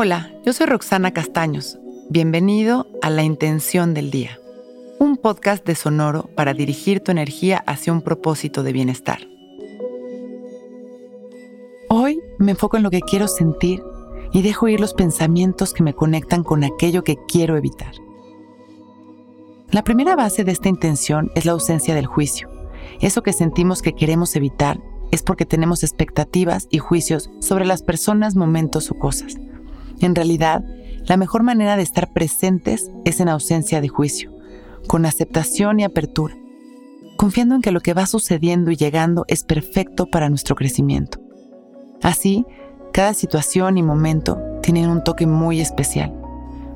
Hola, yo soy Roxana Castaños. Bienvenido a La Intención del Día, un podcast de Sonoro para dirigir tu energía hacia un propósito de bienestar. Hoy me enfoco en lo que quiero sentir y dejo ir los pensamientos que me conectan con aquello que quiero evitar. La primera base de esta intención es la ausencia del juicio. Eso que sentimos que queremos evitar es porque tenemos expectativas y juicios sobre las personas, momentos o cosas. En realidad, la mejor manera de estar presentes es en ausencia de juicio, con aceptación y apertura, confiando en que lo que va sucediendo y llegando es perfecto para nuestro crecimiento. Así, cada situación y momento tienen un toque muy especial,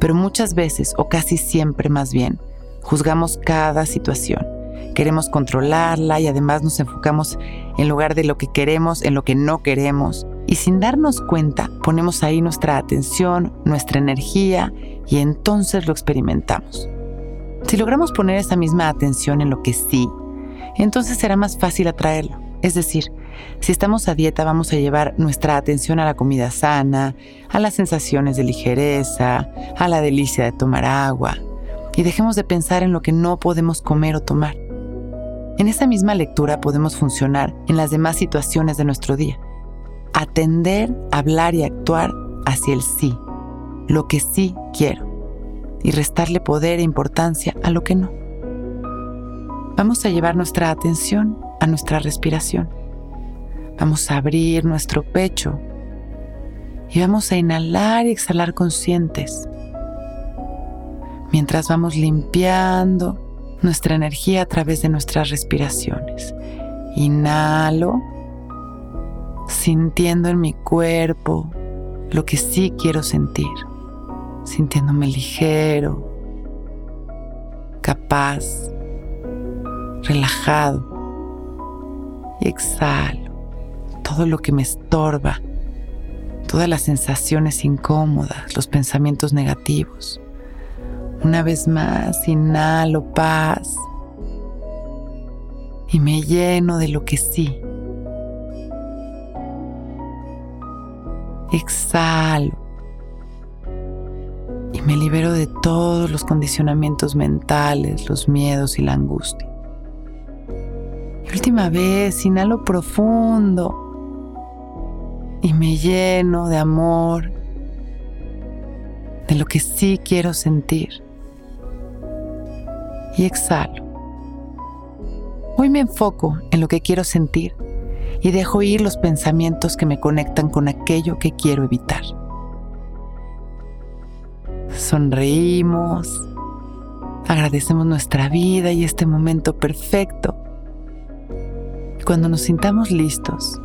pero muchas veces, o casi siempre más bien, juzgamos cada situación. Queremos controlarla y además nos enfocamos en lugar de lo que queremos, en lo que no queremos. Y sin darnos cuenta, ponemos ahí nuestra atención, nuestra energía y entonces lo experimentamos. Si logramos poner esa misma atención en lo que sí, entonces será más fácil atraerlo. Es decir, si estamos a dieta vamos a llevar nuestra atención a la comida sana, a las sensaciones de ligereza, a la delicia de tomar agua, y dejemos de pensar en lo que no podemos comer o tomar. En esa misma lectura podemos funcionar en las demás situaciones de nuestro día. Atender, hablar y actuar hacia el sí, lo que sí quiero, y restarle poder e importancia a lo que no. Vamos a llevar nuestra atención a nuestra respiración. Vamos a abrir nuestro pecho y vamos a inhalar y exhalar conscientes mientras vamos limpiando nuestra energía a través de nuestras respiraciones. Inhalo, sintiendo en mi cuerpo lo que sí quiero sentir, sintiéndome ligero, capaz, relajado. Y exhalo todo lo que me estorba, todas las sensaciones incómodas, los pensamientos negativos. Una vez más, inhalo paz y me lleno de lo que sí. Exhalo y me libero de todos los condicionamientos mentales, los miedos y la angustia. Y última vez, inhalo profundo y me lleno de amor, de lo que sí quiero sentir y exhalo. Hoy me enfoco en lo que quiero sentir y dejo ir los pensamientos que me conectan con aquello que quiero evitar. Sonreímos, agradecemos nuestra vida y este momento perfecto. Cuando nos sintamos listos,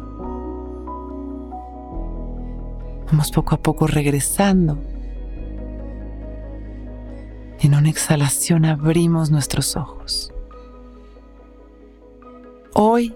vamos poco a poco regresando en una exhalación abrimos nuestros ojos. Hoy